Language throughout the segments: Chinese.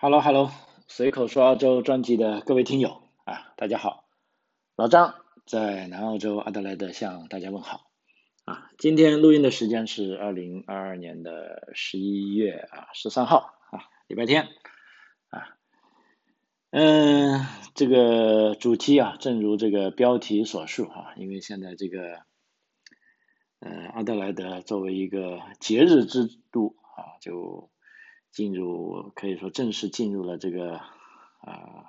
Hello Hello，随口说澳洲专辑的各位听友啊，大家好，老张在南澳洲阿德莱德向大家问好啊。今天录音的时间是二零二二年的十一月啊十三号啊，礼拜天啊。嗯，这个主题啊，正如这个标题所述啊，因为现在这个呃阿德莱德作为一个节日之都啊，就。进入可以说正式进入了这个啊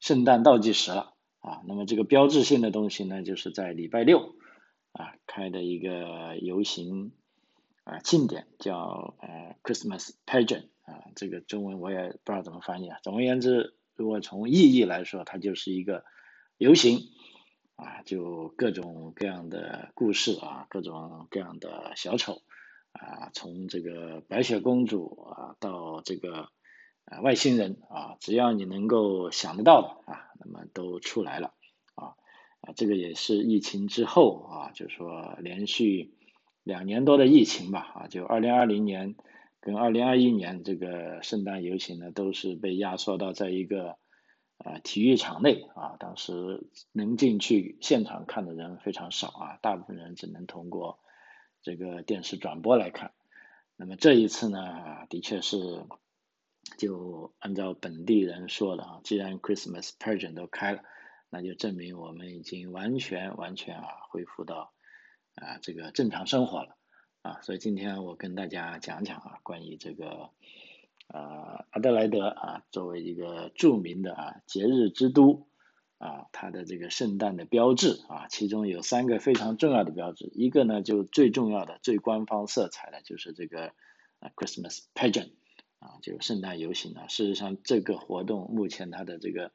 圣诞倒计时了啊，那么这个标志性的东西呢，就是在礼拜六啊开的一个游行啊庆典，叫呃 Christmas Pageant 啊，这个中文我也不知道怎么翻译啊。总而言之，如果从意义来说，它就是一个游行啊，就各种各样的故事啊，各种各样的小丑。啊，从这个白雪公主啊，到这个啊外星人啊，只要你能够想得到的啊，那么都出来了啊啊，这个也是疫情之后啊，就是说连续两年多的疫情吧啊，就二零二零年跟二零二一年这个圣诞游行呢，都是被压缩到在一个啊体育场内啊，当时能进去现场看的人非常少啊，大部分人只能通过。这个电视转播来看，那么这一次呢，的确是就按照本地人说的啊，既然 Christmas pageant 都开了，那就证明我们已经完全完全啊恢复到啊这个正常生活了啊，所以今天我跟大家讲讲啊关于这个啊阿德莱德啊作为一个著名的啊节日之都。啊，它的这个圣诞的标志啊，其中有三个非常重要的标志，一个呢就最重要的、最官方色彩的，就是这个啊 Christmas pageant 啊，就是圣诞游行啊。事实上，这个活动目前它的这个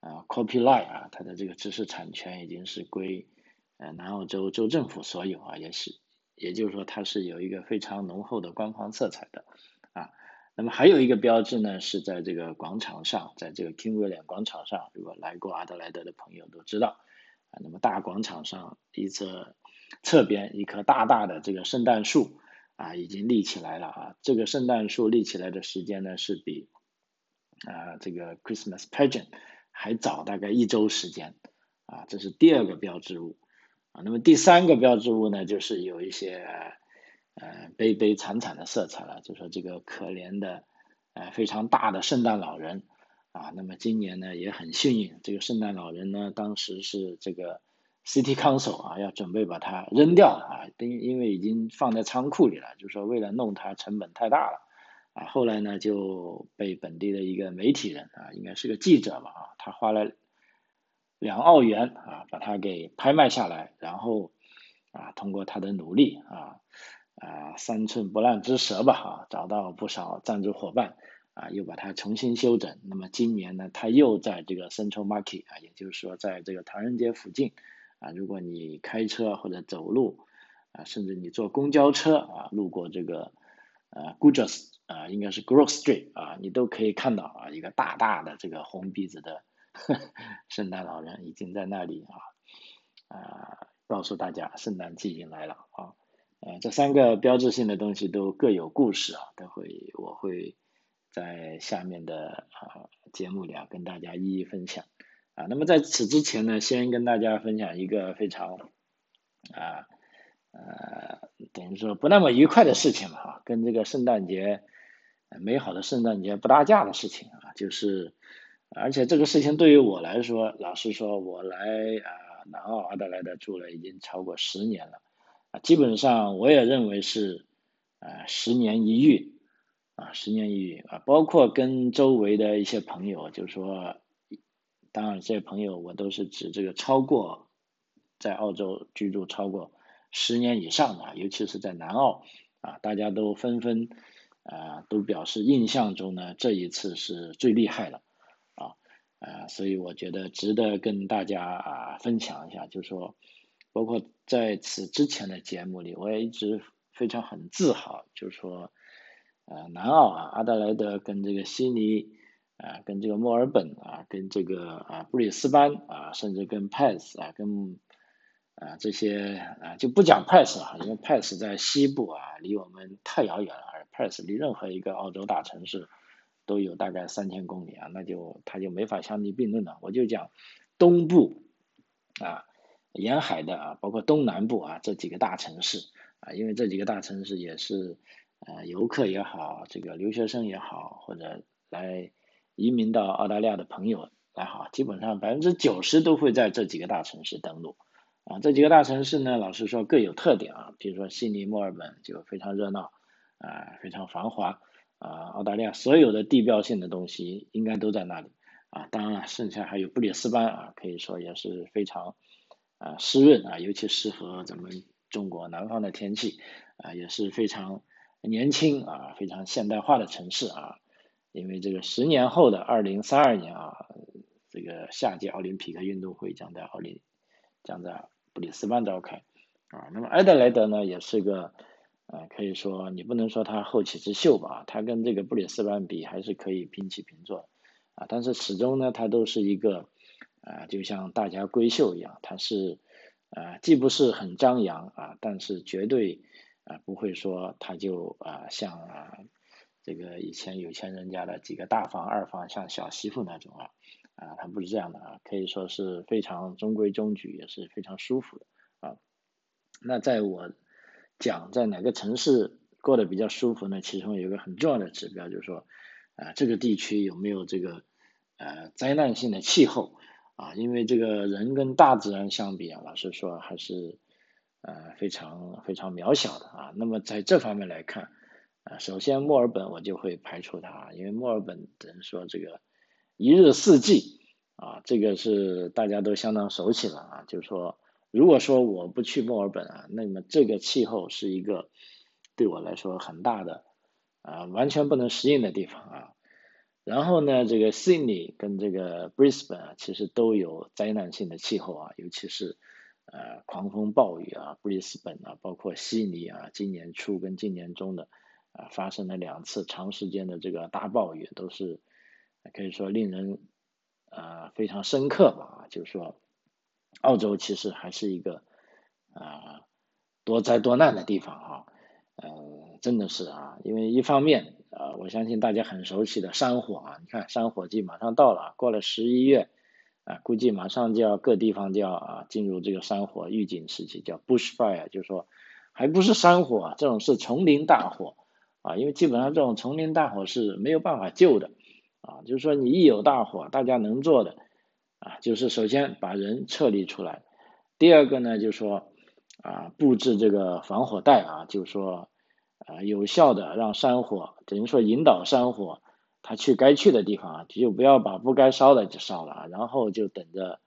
啊 copyright 啊，它的这个知识产权已经是归呃南澳洲州政府所有啊，也是，也就是说它是有一个非常浓厚的官方色彩的啊。那么还有一个标志呢，是在这个广场上，在这个 King William 广场上，如果来过阿德莱德的朋友都知道，啊，那么大广场上一侧侧边一棵大大的这个圣诞树啊，已经立起来了啊。这个圣诞树立起来的时间呢，是比啊这个 Christmas pageant 还早大概一周时间啊。这是第二个标志物啊。那么第三个标志物呢，就是有一些。呃，悲悲惨惨的色彩了，就说这个可怜的，呃，非常大的圣诞老人啊，那么今年呢也很幸运，这个圣诞老人呢，当时是这个 City Council 啊，要准备把它扔掉啊，因因为已经放在仓库里了，就说为了弄它成本太大了啊，后来呢就被本地的一个媒体人啊，应该是个记者吧啊，他花了两澳元啊，把它给拍卖下来，然后啊，通过他的努力啊。啊，三寸不烂之舌吧，啊，找到不少赞助伙伴，啊，又把它重新修整。那么今年呢，它又在这个 Central Market 啊，也就是说，在这个唐人街附近，啊，如果你开车或者走路，啊，甚至你坐公交车啊，路过这个呃 g o o d r e s 啊，应该是 Grove Street 啊，你都可以看到啊，一个大大的这个红鼻子的 圣诞老人已经在那里啊，啊，告诉大家圣诞季已经来了啊。呃，这三个标志性的东西都各有故事啊，都会我会在下面的啊节目里啊跟大家一一分享啊。那么在此之前呢，先跟大家分享一个非常啊呃等于说不那么愉快的事情嘛哈，跟这个圣诞节美好的圣诞节不搭架的事情啊，就是而且这个事情对于我来说，老实说，我来啊南澳阿德莱德住了已经超过十年了。基本上我也认为是，啊，十年一遇，啊，十年一遇啊，包括跟周围的一些朋友，就是说，当然这些朋友我都是指这个超过在澳洲居住超过十年以上的，尤其是在南澳，啊，大家都纷纷啊都表示印象中呢这一次是最厉害的，啊，啊，所以我觉得值得跟大家啊分享一下，就是说。包括在此之前的节目里，我也一直非常很自豪，就是说，呃，南澳啊，阿德莱德跟这个悉尼啊，跟这个墨尔本啊，跟这个啊布里斯班啊，甚至跟 p a s 啊，跟啊这些啊就不讲 Pass 啊，因为 p a s 在西部啊，离我们太遥远了，而 Pass 离任何一个澳洲大城市都有大概三千公里啊，那就它就没法相提并论了。我就讲东部啊沿海的啊，包括东南部啊这几个大城市啊，因为这几个大城市也是呃游客也好，这个留学生也好，或者来移民到澳大利亚的朋友来好，基本上百分之九十都会在这几个大城市登陆啊。这几个大城市呢，老实说各有特点啊，比如说悉尼、墨尔本就非常热闹啊，非常繁华。啊，澳大利亚所有的地标性的东西应该都在那里啊。当然了，剩下还有布里斯班啊，可以说也是非常啊湿润啊，尤其适合咱们中国南方的天气啊，也是非常年轻啊，非常现代化的城市啊。因为这个十年后的二零三二年啊，这个夏季奥林匹克运动会将在奥林将在布里斯班召开啊。那么埃德莱德呢，也是个。啊，可以说你不能说它后起之秀吧，它跟这个布里斯班比还是可以平起平坐，啊，但是始终呢，它都是一个啊，就像大家闺秀一样，它是啊，既不是很张扬啊，但是绝对啊不会说它就啊像啊这个以前有钱人家的几个大房二房像小媳妇那种啊，啊，它不是这样的啊，可以说是非常中规中矩，也是非常舒服的啊，那在我。讲在哪个城市过得比较舒服呢？其中有一个很重要的指标，就是说，啊，这个地区有没有这个呃灾难性的气候啊？因为这个人跟大自然相比啊，老实说还是呃非常非常渺小的啊。那么在这方面来看啊，首先墨尔本我就会排除它，因为墨尔本等于说这个一日四季啊，这个是大家都相当熟悉了啊，就是说。如果说我不去墨尔本啊，那么这个气候是一个对我来说很大的啊完全不能适应的地方啊。然后呢，这个 Sydney 跟这个 Brisbane 啊，其实都有灾难性的气候啊，尤其是呃狂风暴雨啊，Brisbane 啊，包括悉尼啊，今年初跟今年中的啊发生了两次长时间的这个大暴雨，都是可以说令人啊非常深刻吧，就是说。澳洲其实还是一个啊多灾多难的地方哈，嗯，真的是啊，因为一方面啊，我相信大家很熟悉的山火啊，你看山火季马上到了，过了十一月啊，估计马上就要各地方就要啊进入这个山火预警时期，叫 bushfire，就是说还不是山火，这种是丛林大火啊，因为基本上这种丛林大火是没有办法救的啊，就是说你一有大火，大家能做的。啊，就是首先把人撤离出来，第二个呢，就是说啊，布置这个防火带啊，就是说啊，有效的让山火，等于说引导山火，它去该去的地方啊，就不要把不该烧的就烧了啊，然后就等着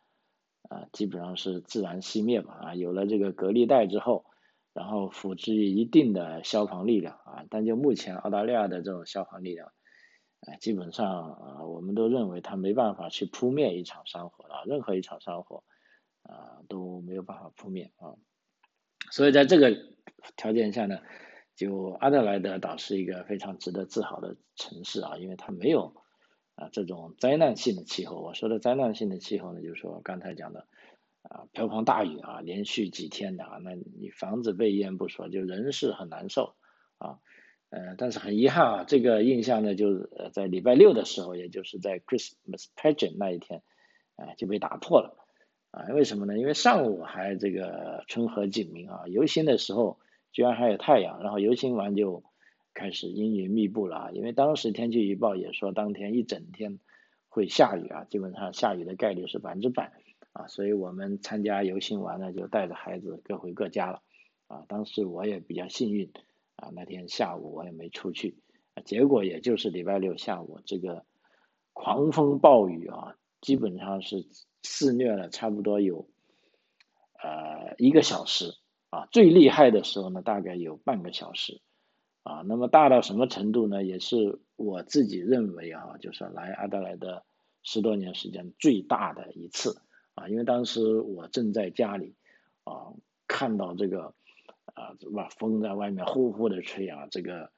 啊，基本上是自然熄灭吧啊，有了这个隔离带之后，然后辅之于一定的消防力量啊，但就目前澳大利亚的这种消防力量。啊，基本上啊，我们都认为它没办法去扑灭一场山火啊，任何一场山火啊都没有办法扑灭啊。所以在这个条件下呢，就阿德莱德岛是一个非常值得自豪的城市啊，因为它没有啊这种灾难性的气候。我说的灾难性的气候呢，就是说刚才讲的啊瓢泼大雨啊，连续几天的啊，那你房子被淹不说，就人是很难受啊。呃，但是很遗憾啊，这个印象呢，就是在礼拜六的时候，也就是在 Christmas Pageant 那一天，啊，就被打破了，啊，为什么呢？因为上午还这个春和景明啊，游行的时候居然还有太阳，然后游行完就开始阴云密布了啊，因为当时天气预报也说当天一整天会下雨啊，基本上下雨的概率是百分之百，啊，所以我们参加游行完了就带着孩子各回各家了，啊，当时我也比较幸运。啊，那天下午我也没出去，结果也就是礼拜六下午，这个狂风暴雨啊，基本上是肆虐了差不多有呃一个小时啊，最厉害的时候呢，大概有半个小时啊。那么大到什么程度呢？也是我自己认为啊，就是来阿德莱德十多年时间最大的一次啊，因为当时我正在家里啊，看到这个。啊，是吧？风在外面呼呼的吹啊，这个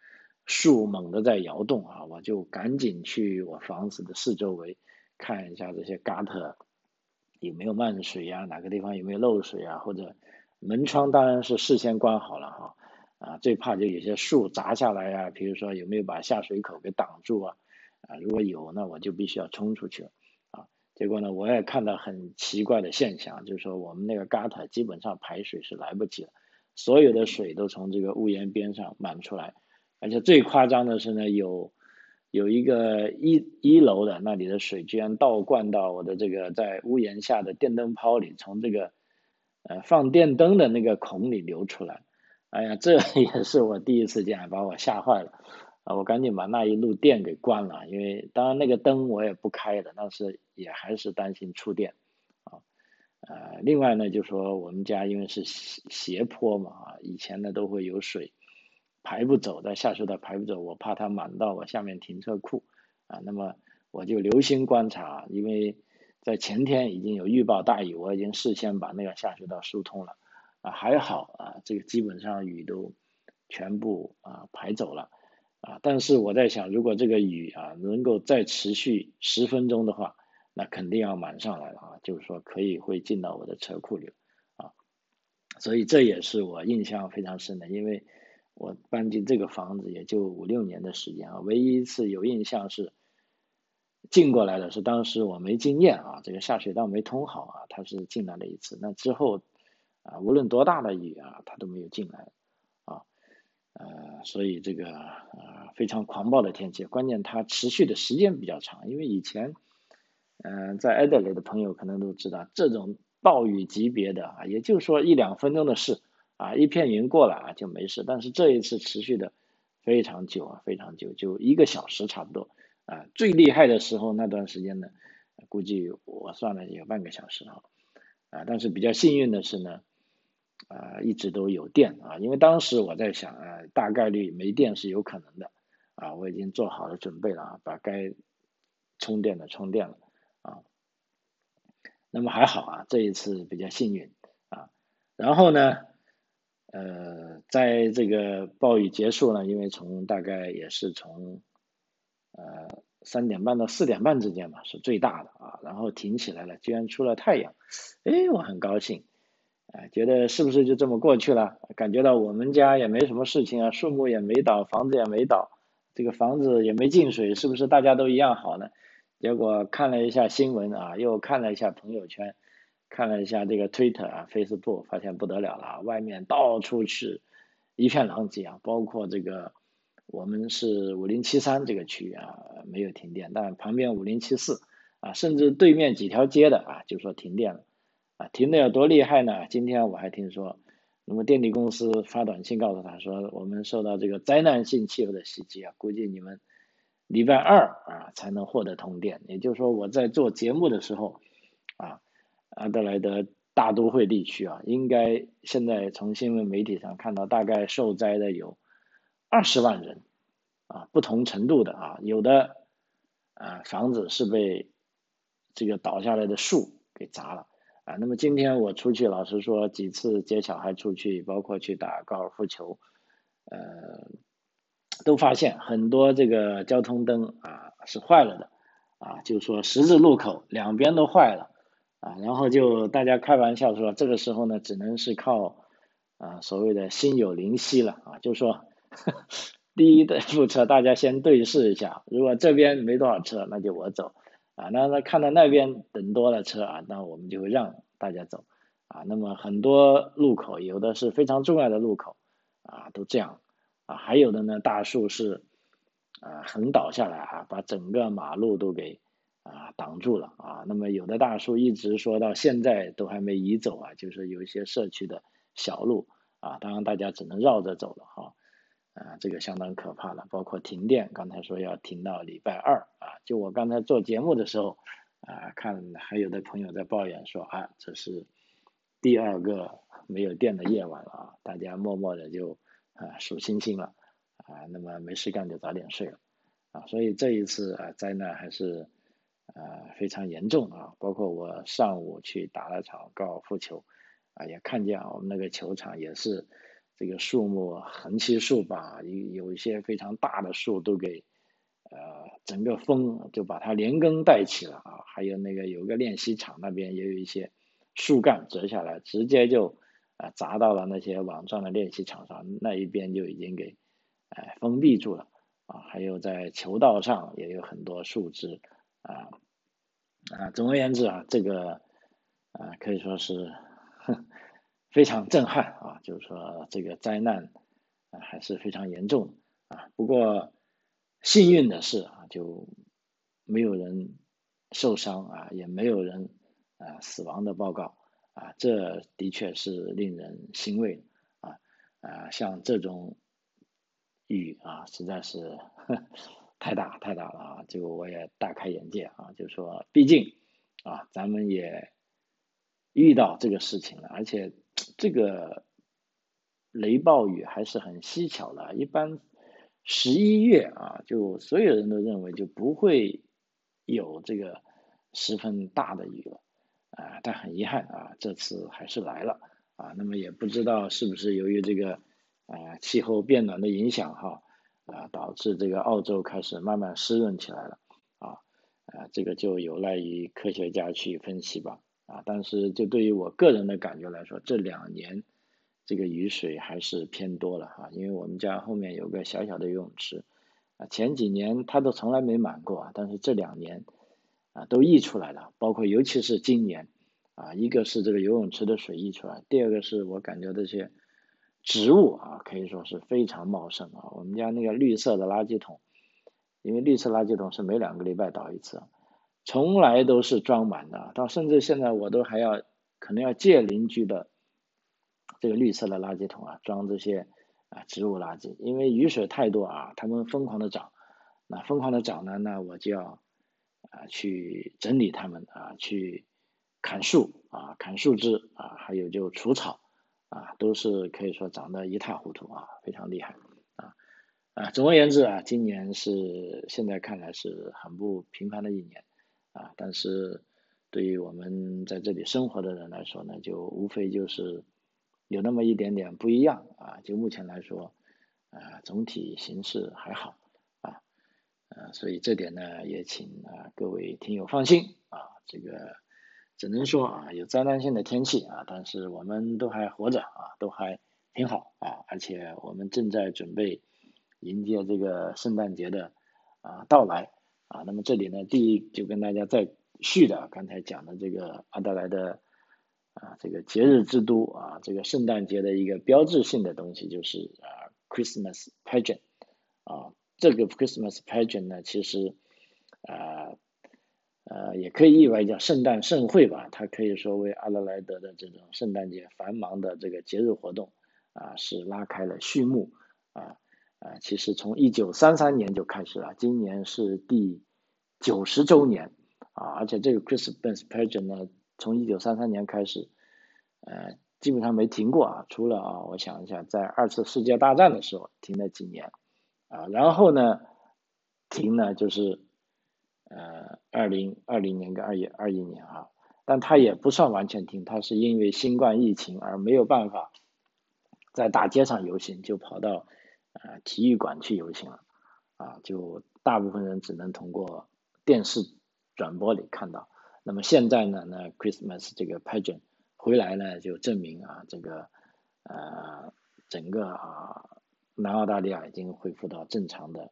树猛地在摇动啊，我就赶紧去我房子的四周围看一下这些 gutter 有没有漫水啊，哪个地方有没有漏水啊，或者门窗当然是事先关好了哈。啊，最怕就有些树砸下来呀，比如说有没有把下水口给挡住啊？啊，如果有，那我就必须要冲出去了啊。结果呢，我也看到很奇怪的现象，就是说我们那个 gutter 基本上排水是来不及了，所有的水都从这个屋檐边上满出来，而且最夸张的是呢，有有一个一一楼的那里的水居然倒灌到我的这个在屋檐下的电灯泡里，从这个呃放电灯的那个孔里流出来。哎呀，这也是我第一次见，把我吓坏了。啊，我赶紧把那一路电给关了，因为当然那个灯我也不开的，但是也还是担心触电。啊，呃，另外呢，就说我们家因为是斜斜坡嘛，啊，以前呢都会有水排不走，在下水道排不走，我怕它满到我下面停车库。啊，那么我就留心观察，因为在前天已经有预报大雨，我已经事先把那个下水道疏通了。啊，还好啊，这个基本上雨都全部啊排走了啊。但是我在想，如果这个雨啊能够再持续十分钟的话，那肯定要满上来了啊，就是说可以会进到我的车库里啊。所以这也是我印象非常深的，因为我搬进这个房子也就五六年的时间啊，唯一一次有印象是进过来的是当时我没经验啊，这个下水道没通好啊，他是进来了一次，那之后。啊，无论多大的雨啊，它都没有进来，啊，呃，所以这个呃非常狂暴的天气，关键它持续的时间比较长，因为以前，嗯，在艾德雷的朋友可能都知道，这种暴雨级别的啊，也就是说一两分钟的事啊，一片云过了啊就没事，但是这一次持续的非常久啊，非常久，就一个小时差不多啊，最厉害的时候那段时间呢，估计我算了有半个小时啊，啊，但是比较幸运的是呢。啊，一直都有电啊，因为当时我在想啊，大概率没电是有可能的啊，我已经做好了准备了啊，把该充电的充电了啊。那么还好啊，这一次比较幸运啊。然后呢，呃，在这个暴雨结束了，因为从大概也是从呃三点半到四点半之间嘛，是最大的啊，然后挺起来了，居然出了太阳，哎，我很高兴。哎，觉得是不是就这么过去了？感觉到我们家也没什么事情啊，树木也没倒，房子也没倒，这个房子也没进水，是不是大家都一样好呢？结果看了一下新闻啊，又看了一下朋友圈，看了一下这个 Twitter 啊、Facebook，发现不得了了，外面到处是一片狼藉啊，包括这个我们是五零七三这个区域啊没有停电，但旁边五零七四啊，甚至对面几条街的啊就说停电了。啊，停的有多厉害呢？今天我还听说，那么电力公司发短信告诉他说，我们受到这个灾难性气候的袭击啊，估计你们礼拜二啊才能获得通电。也就是说，我在做节目的时候，啊，阿德莱德大都会地区啊，应该现在从新闻媒体上看到，大概受灾的有二十万人，啊，不同程度的啊，有的啊房子是被这个倒下来的树给砸了。啊，那么今天我出去，老实说，几次接小孩出去，包括去打高尔夫球，呃，都发现很多这个交通灯啊是坏了的，啊，就说十字路口两边都坏了，啊，然后就大家开玩笑说，这个时候呢，只能是靠啊所谓的心有灵犀了，啊，就说 第一的路车大家先对视一下，如果这边没多少车，那就我走。啊，那那看到那边等多了车啊，那我们就会让大家走啊。那么很多路口，有的是非常重要的路口啊，都这样啊。还有的呢，大树是啊横倒下来啊，把整个马路都给啊挡住了啊。那么有的大树一直说到现在都还没移走啊，就是有一些社区的小路啊，当然大家只能绕着走了哈。啊，啊这个相当可怕了，包括停电，刚才说要停到礼拜二啊。就我刚才做节目的时候啊，看还有的朋友在抱怨说啊，这是第二个没有电的夜晚了啊，大家默默的就啊数星星了啊，那么没事干就早点睡了啊。所以这一次啊灾难还是啊非常严重啊，包括我上午去打了场高尔夫球啊，也看见我们那个球场也是。这个树木横七竖八，有有一些非常大的树都给，呃，整个风就把它连根带起了啊。还有那个有个练习场那边也有一些树干折下来，直接就啊砸到了那些网状的练习场上，那一边就已经给，哎封闭住了啊，还有在球道上也有很多树枝啊啊，总而言之啊，这个啊可以说是非常震撼啊，就是说这个灾难啊还是非常严重啊。不过幸运的是啊，就没有人受伤啊，也没有人啊死亡的报告啊，这的确是令人欣慰啊啊，像这种。雨啊，实在是 太大太大了啊！就我也大开眼界啊，就是说毕竟啊，咱们也遇到这个事情了，而且这个雷暴雨还是很蹊跷的。一般十一月啊，就所有人都认为就不会有这个十分大的雨了啊，但很遗憾啊，这次还是来了啊。那么也不知道是不是由于这个。啊，气候变暖的影响哈，啊，导致这个澳洲开始慢慢湿润起来了，啊，啊，这个就有赖于科学家去分析吧，啊，但是就对于我个人的感觉来说，这两年这个雨水还是偏多了哈，因为我们家后面有个小小的游泳池，啊，前几年它都从来没满过啊，但是这两年啊都溢出来了，包括尤其是今年，啊，一个是这个游泳池的水溢出来，第二个是我感觉这些。植物啊，可以说是非常茂盛啊。我们家那个绿色的垃圾桶，因为绿色垃圾桶是每两个礼拜倒一次，从来都是装满的。到甚至现在我都还要可能要借邻居的这个绿色的垃圾桶啊，装这些啊植物垃圾。因为雨水太多啊，它们疯狂的长，那疯狂的长呢，那我就要啊去整理它们啊，去砍树啊，砍树枝啊，还有就除草。啊，都是可以说长得一塌糊涂啊，非常厉害啊啊！总而言之啊，今年是现在看来是很不平凡的一年啊，但是对于我们在这里生活的人来说呢，就无非就是有那么一点点不一样啊。就目前来说啊，总体形势还好啊，呃，所以这点呢，也请啊各位听友放心啊，这个。只能说啊，有灾难性的天气啊，但是我们都还活着啊，都还挺好啊，而且我们正在准备迎接这个圣诞节的啊到来啊。那么这里呢，第一就跟大家再续的刚才讲的这个阿德莱的啊这个节日之都啊，这个圣诞节的一个标志性的东西就是啊 Christmas pageant 啊，这个 Christmas pageant 呢，其实啊。呃，也可以译为叫圣诞盛会吧，它可以说为阿德莱德的这种圣诞节繁忙的这个节日活动啊，是拉开了序幕啊啊，其实从一九三三年就开始了，今年是第九十周年啊，而且这个 Christmas pageant 呢，从一九三三年开始，呃，基本上没停过啊，除了啊，我想一下，在二次世界大战的时候停了几年啊，然后呢，停呢就是。呃，二零二零年跟二一二一年啊，但它也不算完全停，它是因为新冠疫情而没有办法在大街上游行，就跑到呃体育馆去游行了啊，就大部分人只能通过电视转播里看到。那么现在呢，那 Christmas 这个 pageant 回来呢，就证明啊，这个呃整个啊南澳大利亚已经恢复到正常的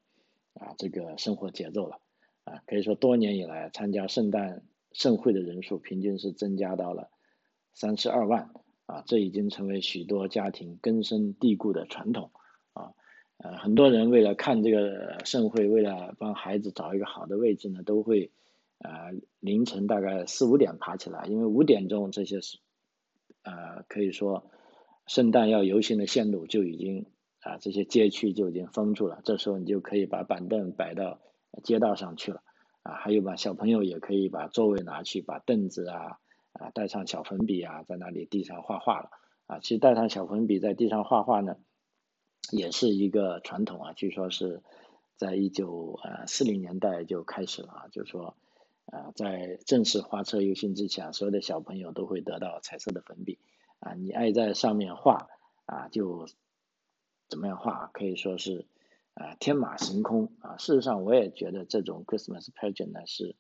啊这个生活节奏了。啊，可以说多年以来参加圣诞盛会的人数平均是增加到了三十二万啊，这已经成为许多家庭根深蒂固的传统。呃，很多人为了看这个盛会，为了帮孩子找一个好的位置呢，都会呃凌晨大概四五点爬起来，因为五点钟这些是呃可以说圣诞要游行的线路就已经啊这些街区就已经封住了，这时候你就可以把板凳摆到。街道上去了啊，还有把小朋友也可以把座位拿去，把凳子啊啊带上小粉笔啊，在那里地上画画了啊。其实带上小粉笔在地上画画呢，也是一个传统啊。据说是在一九呃四零年代就开始了啊，就是说啊，在正式花车游行之前，所有的小朋友都会得到彩色的粉笔啊，你爱在上面画啊，就怎么样画，可以说是。啊，天马行空啊！事实上，我也觉得这种 Christmas pageant 呢是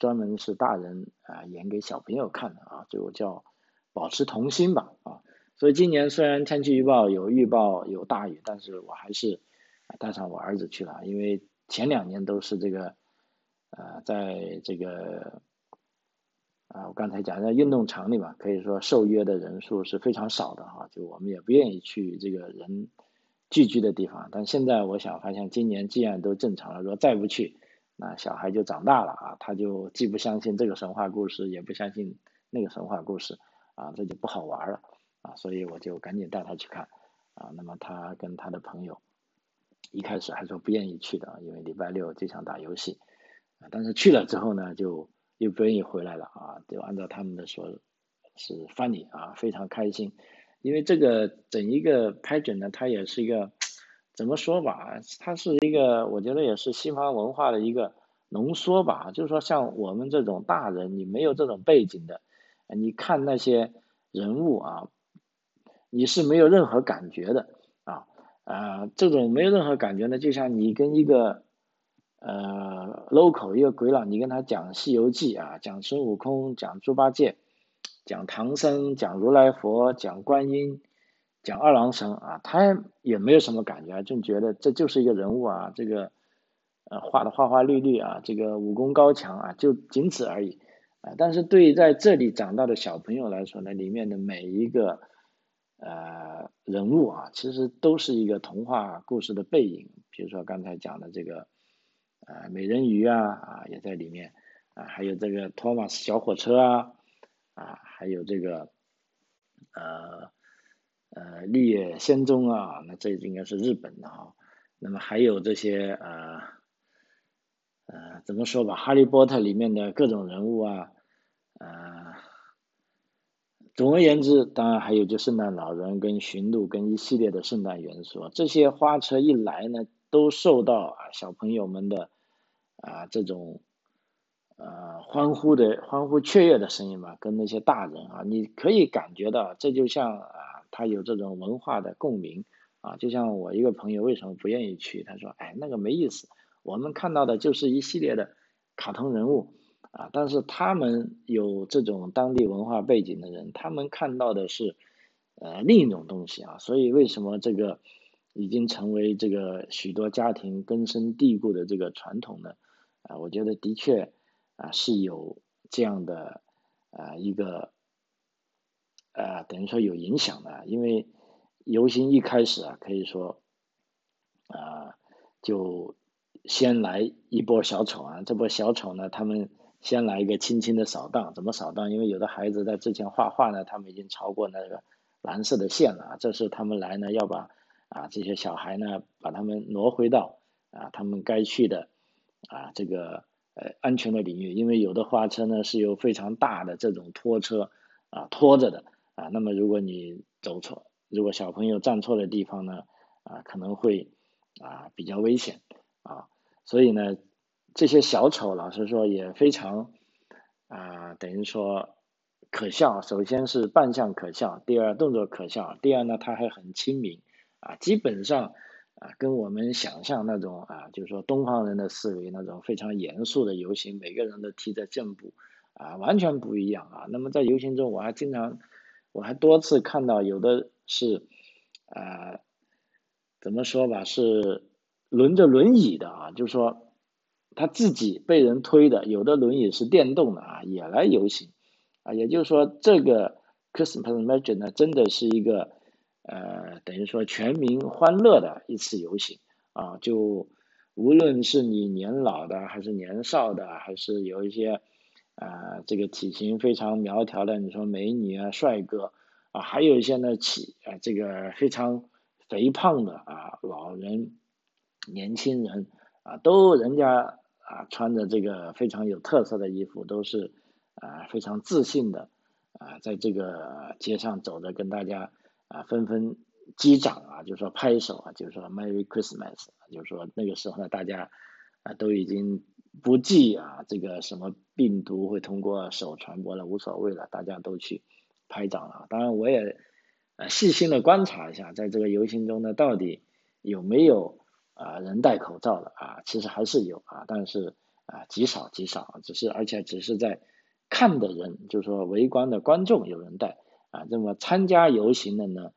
专门是大人啊演给小朋友看的啊，就叫保持童心吧啊。所以今年虽然天气预报有预报有大雨，但是我还是带上我儿子去了，因为前两年都是这个呃在这个啊我刚才讲在运动场里嘛，可以说受约的人数是非常少的哈，就我们也不愿意去这个人聚居的地方。但现在我想发现，今年既然都正常了，如果再不去，那小孩就长大了啊，他就既不相信这个神话故事，也不相信那个神话故事啊，这就不好玩了。啊，所以我就赶紧带他去看啊。那么他跟他的朋友一开始还说不愿意去的，因为礼拜六就想打游戏啊，但是去了之后呢，就又不愿意回来了啊，就按照他们的说，是 funny 啊，非常开心，因为这个整一个拍准呢，它也是一个。怎么说吧，它是一个，我觉得也是西方文化的一个浓缩吧。就是说，像我们这种大人，你没有这种背景的，你看那些人物啊，你是没有任何感觉的啊啊，这种没有任何感觉呢，就像你跟一个呃 local 一个鬼佬，你跟他讲《西游记》啊，讲孙悟空，讲猪八戒，讲唐僧，讲如来佛，讲观音。讲二郎神啊，他也没有什么感觉，就觉得这就是一个人物啊，这个呃画的花花绿绿啊，这个武功高强啊，就仅此而已啊。但是对在这里长大的小朋友来说呢，里面的每一个呃人物啊，其实都是一个童话故事的背影。比如说刚才讲的这个呃美人鱼啊啊也在里面啊，还有这个托马斯小火车啊啊，还有这个呃。呃，绿野仙踪啊，那这应该是日本的哈。那么还有这些呃呃，怎么说吧，《哈利波特》里面的各种人物啊，呃，总而言之，当然还有就圣诞老人跟驯鹿跟一系列的圣诞元素，这些花车一来呢，都受到啊小朋友们的啊这种呃欢呼的欢呼雀跃的声音嘛，跟那些大人啊，你可以感觉到，这就像啊。他有这种文化的共鸣啊，就像我一个朋友为什么不愿意去？他说：“哎，那个没意思，我们看到的就是一系列的卡通人物啊，但是他们有这种当地文化背景的人，他们看到的是呃另一种东西啊。所以为什么这个已经成为这个许多家庭根深蒂固的这个传统呢？啊，我觉得的确啊是有这样的啊一个。”呃，等于说有影响的，因为游行一开始啊，可以说，啊，就先来一波小丑啊，这波小丑呢，他们先来一个轻轻的扫荡，怎么扫荡？因为有的孩子在之前画画呢，他们已经超过那个蓝色的线了，这是他们来呢，要把啊这些小孩呢，把他们挪回到啊他们该去的啊这个呃安全的领域，因为有的花车呢是有非常大的这种拖车啊拖着的。啊，那么如果你走错，如果小朋友站错的地方呢，啊，可能会啊比较危险啊，所以呢，这些小丑老实说也非常啊，等于说可笑。首先是扮相可笑，第二动作可笑，第二呢，他还很亲民啊，基本上啊跟我们想象那种啊，就是说东方人的思维那种非常严肃的游行，每个人都提着正步啊，完全不一样啊。那么在游行中，我还经常。我还多次看到有的是，啊，怎么说吧，是轮着轮椅的啊，就是说他自己被人推的，有的轮椅是电动的啊，也来游行啊，也就是说这个 Christmas Magic 呢，真的是一个呃，等于说全民欢乐的一次游行啊，就无论是你年老的还是年少的，还是有一些。啊，这个体型非常苗条的，你说美女啊、帅哥啊，还有一些呢起啊，这个非常肥胖的啊，老人、年轻人啊，都人家啊穿着这个非常有特色的衣服，都是啊非常自信的啊，在这个街上走着，跟大家啊纷纷击掌啊，就说拍手啊，就是说 Merry Christmas，就是说那个时候呢，大家啊都已经。不计啊，这个什么病毒会通过手传播了，无所谓了，大家都去拍掌了。当然，我也呃细心的观察一下，在这个游行中呢，到底有没有啊人戴口罩的啊？其实还是有啊，但是啊极少极少，只是而且只是在看的人，就是说围观的观众有人戴啊。那么参加游行的呢，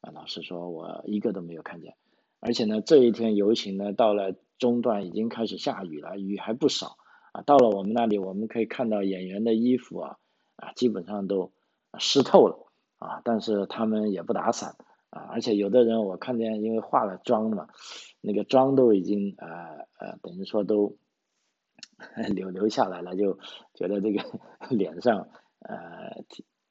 啊老实说，我一个都没有看见。而且呢，这一天游行呢到了中段已经开始下雨了，雨还不少啊。到了我们那里，我们可以看到演员的衣服啊啊基本上都湿透了啊，但是他们也不打伞啊，而且有的人我看见因为化了妆嘛，那个妆都已经呃呃等于说都 流流下来了，就觉得这个 脸上呃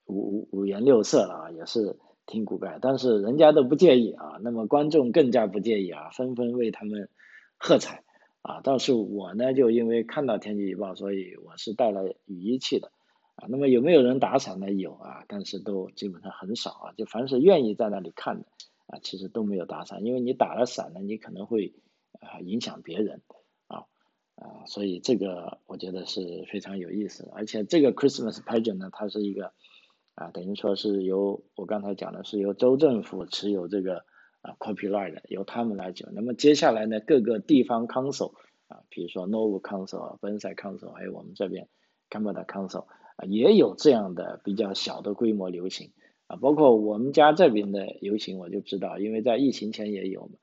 五五颜六色了啊，也是。挺古怪，但是人家都不介意啊，那么观众更加不介意啊，纷纷为他们喝彩啊。倒是我呢，就因为看到天气预报，所以我是带了雨衣去的啊。那么有没有人打伞呢？有啊，但是都基本上很少啊。就凡是愿意在那里看的啊，其实都没有打伞，因为你打了伞呢，你可能会啊影响别人啊啊，所以这个我觉得是非常有意思的。而且这个 Christmas pageant 呢，它是一个。啊，等于说是由我刚才讲的是由州政府持有这个啊 copyright 由他们来讲。那么接下来呢，各个地方 council 啊，比如说 Nova Council 啊、Burnside Council，还有我们这边 Canberra Council 啊，也有这样的比较小的规模游行啊。包括我们家这边的游行，我就知道，因为在疫情前也有嘛，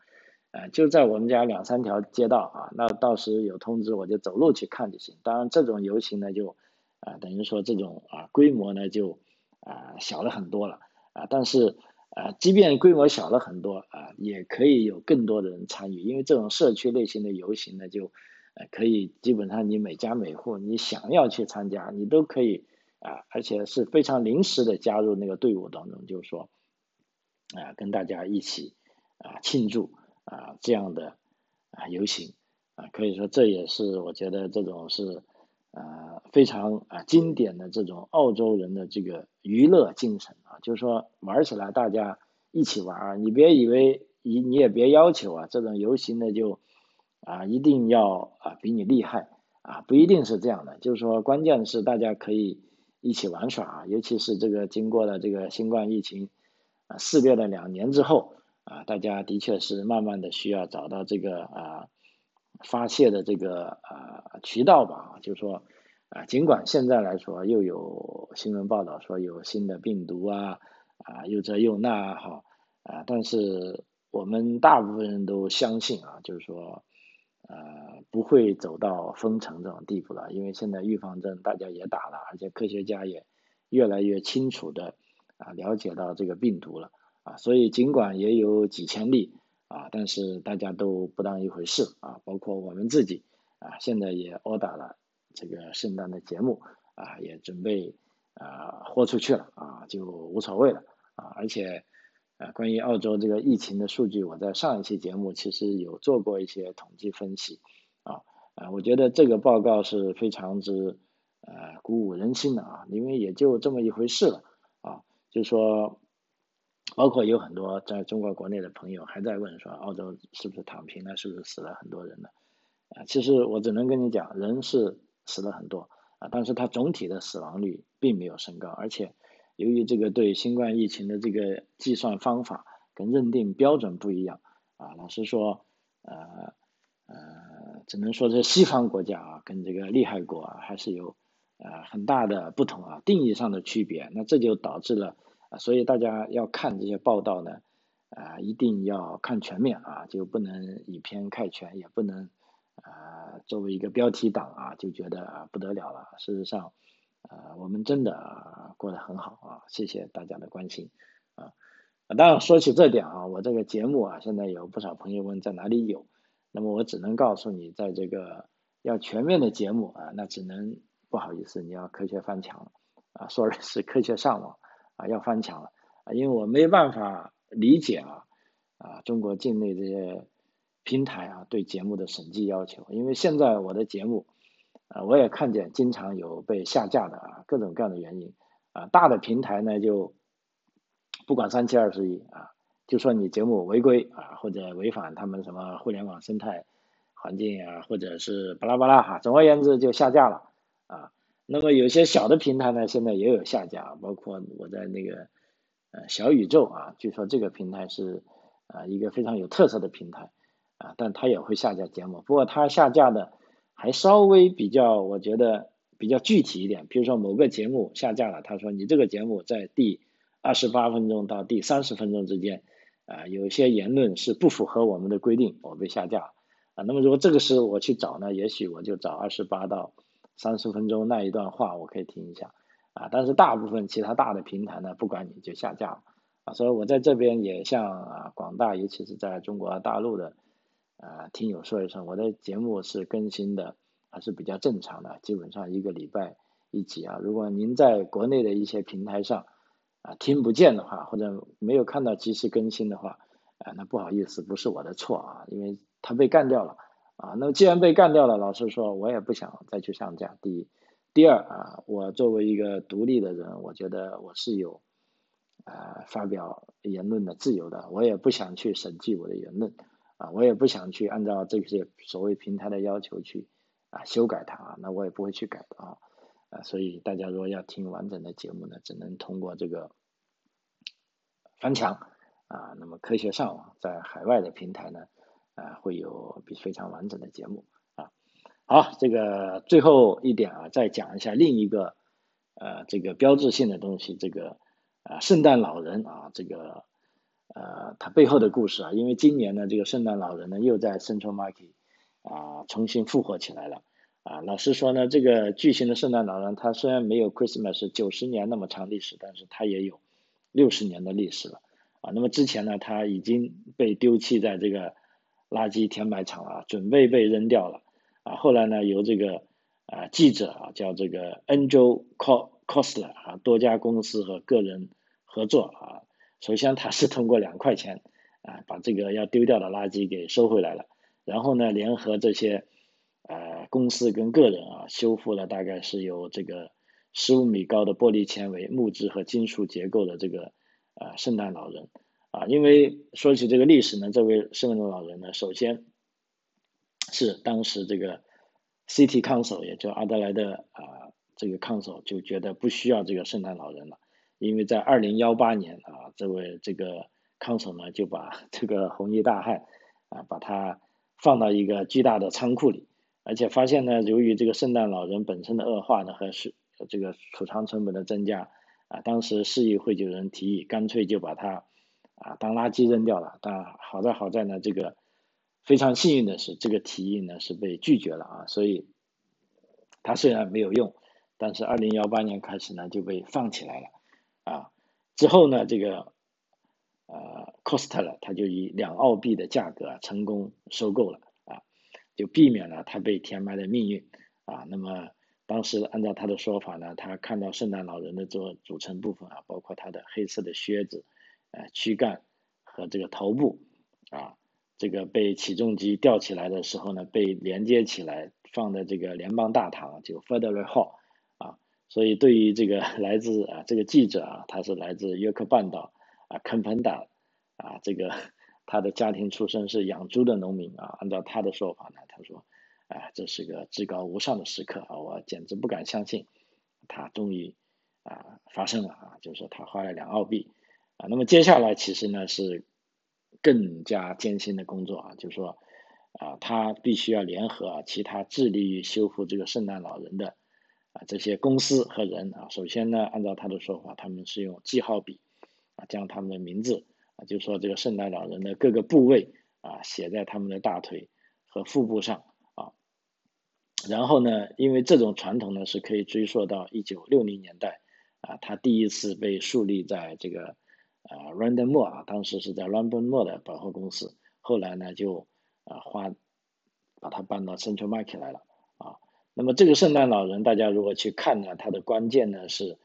啊，就在我们家两三条街道啊。那到时有通知，我就走路去看就行。当然，这种游行呢，就啊，等于说这种啊规模呢就。啊，小了很多了啊，但是啊，即便规模小了很多啊，也可以有更多的人参与，因为这种社区类型的游行呢，就呃可以基本上你每家每户你想要去参加，你都可以啊，而且是非常临时的加入那个队伍当中，就是说啊，跟大家一起啊庆祝啊这样的啊游行啊，可以说这也是我觉得这种是。呃，非常啊经典的这种澳洲人的这个娱乐精神啊，就是说玩起来大家一起玩，你别以为你你也别要求啊，这种游行呢就啊一定要啊比你厉害啊，不一定是这样的，就是说关键是大家可以一起玩耍啊，尤其是这个经过了这个新冠疫情啊肆虐了两年之后啊，大家的确是慢慢的需要找到这个啊。发泄的这个啊渠道吧，就是说啊，尽管现在来说又有新闻报道说有新的病毒啊啊又这又那哈啊，但是我们大部分人都相信啊，就是说呃不会走到封城这种地步了，因为现在预防针大家也打了，而且科学家也越来越清楚的啊了解到这个病毒了。啊，所以尽管也有几千例。啊，但是大家都不当一回事。啊，包括我们自己啊，现在也 order 了这个圣诞的节目啊，也准备啊豁出去了啊，就无所谓了。啊，而且啊，关于澳洲这个疫情的数据，我在上一期节目其实有做过一些统计分析啊啊，我觉得这个报告是非常之呃鼓舞人心的啊，因为也就这么一回事了啊，就说。包括有很多在中国国内的朋友还在问说，澳洲是不是躺平了，是不是死了很多人了？啊，其实我只能跟你讲，人是死了很多啊，但是它总体的死亡率并没有升高，而且由于这个对新冠疫情的这个计算方法跟认定标准不一样啊，老实说，呃呃，只能说这西方国家啊跟这个厉害国啊还是有呃很大的不同啊，定义上的区别，那这就导致了。所以大家要看这些报道呢，啊，一定要看全面啊，就不能以偏概全，也不能啊作为一个标题党啊就觉得啊不得了了。事实上，啊，我们真的过得很好啊，谢谢大家的关心啊。当然说起这点啊，我这个节目啊，现在有不少朋友问在哪里有，那么我只能告诉你，在这个要全面的节目啊，那只能不好意思，你要科学翻墙啊，sorry 是科学上网。啊，要翻墙了啊！因为我没办法理解啊啊，中国境内这些平台啊对节目的审计要求。因为现在我的节目啊，我也看见经常有被下架的啊，各种各样的原因啊。大的平台呢就不管三七二十一啊，就说你节目违规啊，或者违反他们什么互联网生态环境啊，或者是巴拉巴拉哈，总而言之就下架了啊。那么有些小的平台呢，现在也有下架，包括我在那个呃小宇宙啊，据说这个平台是啊一个非常有特色的平台啊，但它也会下架节目，不过它下架的还稍微比较，我觉得比较具体一点，比如说某个节目下架了，他说你这个节目在第二十八分钟到第三十分钟之间啊，有些言论是不符合我们的规定，我被下架啊。那么如果这个时候我去找呢，也许我就找二十八到三十分钟那一段话，我可以听一下啊。但是大部分其他大的平台呢，不管你就下架了啊。所以我在这边也向啊广大，尤其是在中国大陆的啊听友说一声，我的节目是更新的还是比较正常的，基本上一个礼拜一集啊。如果您在国内的一些平台上，啊，听不见的话，或者没有看到及时更新的话，啊，那不好意思，不是我的错啊，因为他被干掉了啊。那么既然被干掉了，老实说，我也不想再去上架。第一，第二啊，我作为一个独立的人，我觉得我是有啊发表言论的自由的，我也不想去审计我的言论啊，我也不想去按照这些所谓平台的要求去啊修改它啊，那我也不会去改的啊。啊，所以大家如果要听完整的节目呢，只能通过这个翻墙啊。那么科学上网在海外的平台呢，啊，会有比非常完整的节目啊。好，这个最后一点啊，再讲一下另一个呃这个标志性的东西，这个啊圣诞老人啊，这个呃它背后的故事啊。因为今年呢，这个圣诞老人呢又在 Central Market 啊重新复活起来了。啊，老实说呢，这个巨型的圣诞老人，它虽然没有 Christmas 九十年那么长历史，但是它也有六十年的历史了。啊，那么之前呢，它已经被丢弃在这个垃圾填埋场了，准备被扔掉了。啊，后来呢，由这个啊记者啊，叫这个 Angel Costler 啊，多家公司和个人合作啊，首先他是通过两块钱啊，把这个要丢掉的垃圾给收回来了，然后呢，联合这些。呃，公司跟个人啊，修复了大概是有这个十五米高的玻璃纤维、木质和金属结构的这个呃圣诞老人啊。因为说起这个历史呢，这位圣诞老人呢，首先是当时这个 City Council，也就阿德莱德啊这个 Council 就觉得不需要这个圣诞老人了，因为在二零幺八年啊，这位这个 Council 呢就把 这个红衣大汉啊把他放到一个巨大的仓库里。而且发现呢，由于这个圣诞老人本身的恶化呢，和是这个储藏成本的增加，啊，当时市议会就有人提议，干脆就把它啊当垃圾扔掉了。但好在好在呢，这个非常幸运的是，这个提议呢是被拒绝了啊。所以他虽然没有用，但是二零幺八年开始呢就被放起来了啊。之后呢，这个呃，Costa 了他就以两澳币的价格成功收购了啊。就避免了他被填埋的命运啊。那么当时按照他的说法呢，他看到圣诞老人的这组成部分啊，包括他的黑色的靴子、呃躯干和这个头部啊，这个被起重机吊起来的时候呢，被连接起来放在这个联邦大堂，就 Federal Hall。所以对于这个 来自啊这个记者啊，他是来自约克半岛啊肯彭岛啊这个。他的家庭出身是养猪的农民啊，按照他的说法呢，他说，啊，这是个至高无上的时刻啊，我简直不敢相信，他终于啊发生了啊，就是说他花了两澳币啊，那么接下来其实呢是更加艰辛的工作啊，就是说啊，他必须要联合啊其他致力于修复这个圣诞老人的这些公司和人啊，首先呢，按照他的说法，他们是用记号笔啊将他们的名字啊。就说这个圣诞老人的各个部位啊，写在他们的大腿和腹部上啊。然后呢，因为这种传统呢是可以追溯到一九六零年代啊，他第一次被树立在这个啊 r a n d o m Moore 啊，当时是在 r a n d o m Moore 的百货公司，后来呢就啊花把它搬到 Central Market 来了。那么这个圣诞老人，大家如果去看呢，它的关键呢是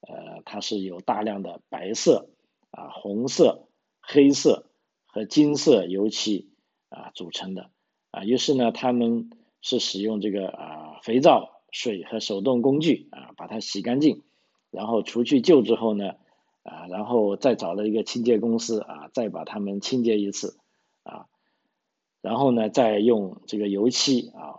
呃，它是有大量的白色啊、红色。黑色和金色油漆啊组成的啊，于是呢，他们是使用这个啊肥皂水和手动工具啊把它洗干净，然后除去旧之后呢啊，然后再找了一个清洁公司啊再把它们清洁一次啊，然后呢再用这个油漆啊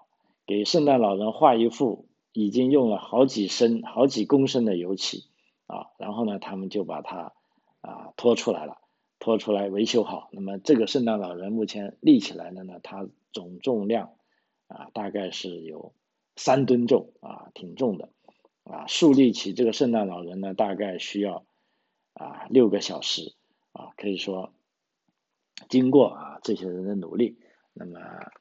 给圣诞老人画一幅已经用了好几升好几公升的油漆啊，然后呢他们就把它啊拖出来了。拖出来维修好，那么这个圣诞老人目前立起来的呢，它总重量啊大概是有三吨重啊，挺重的啊。树立起这个圣诞老人呢，大概需要啊六个小时啊，可以说经过啊这些人的努力，那么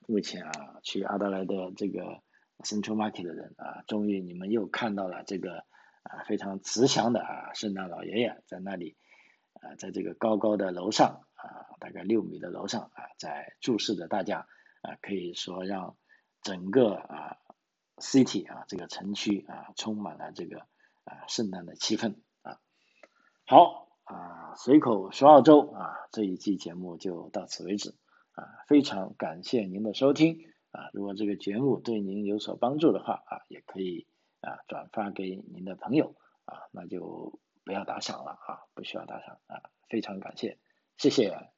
目前啊去阿德莱德这个 Central Market 的人啊，终于你们又看到了这个啊非常慈祥的啊圣诞老爷爷在那里啊在这个高高的楼上啊大概六米的楼上啊在注视着大家啊可以说让整个啊 city 啊这个城区啊充满了这个啊圣诞的气氛啊好。啊，随口说澳洲啊，这一期节目就到此为止啊，非常感谢您的收听啊，如果这个节目对您有所帮助的话啊，也可以啊转发给您的朋友啊，那就不要打赏了啊，不需要打赏啊，非常感谢，谢谢。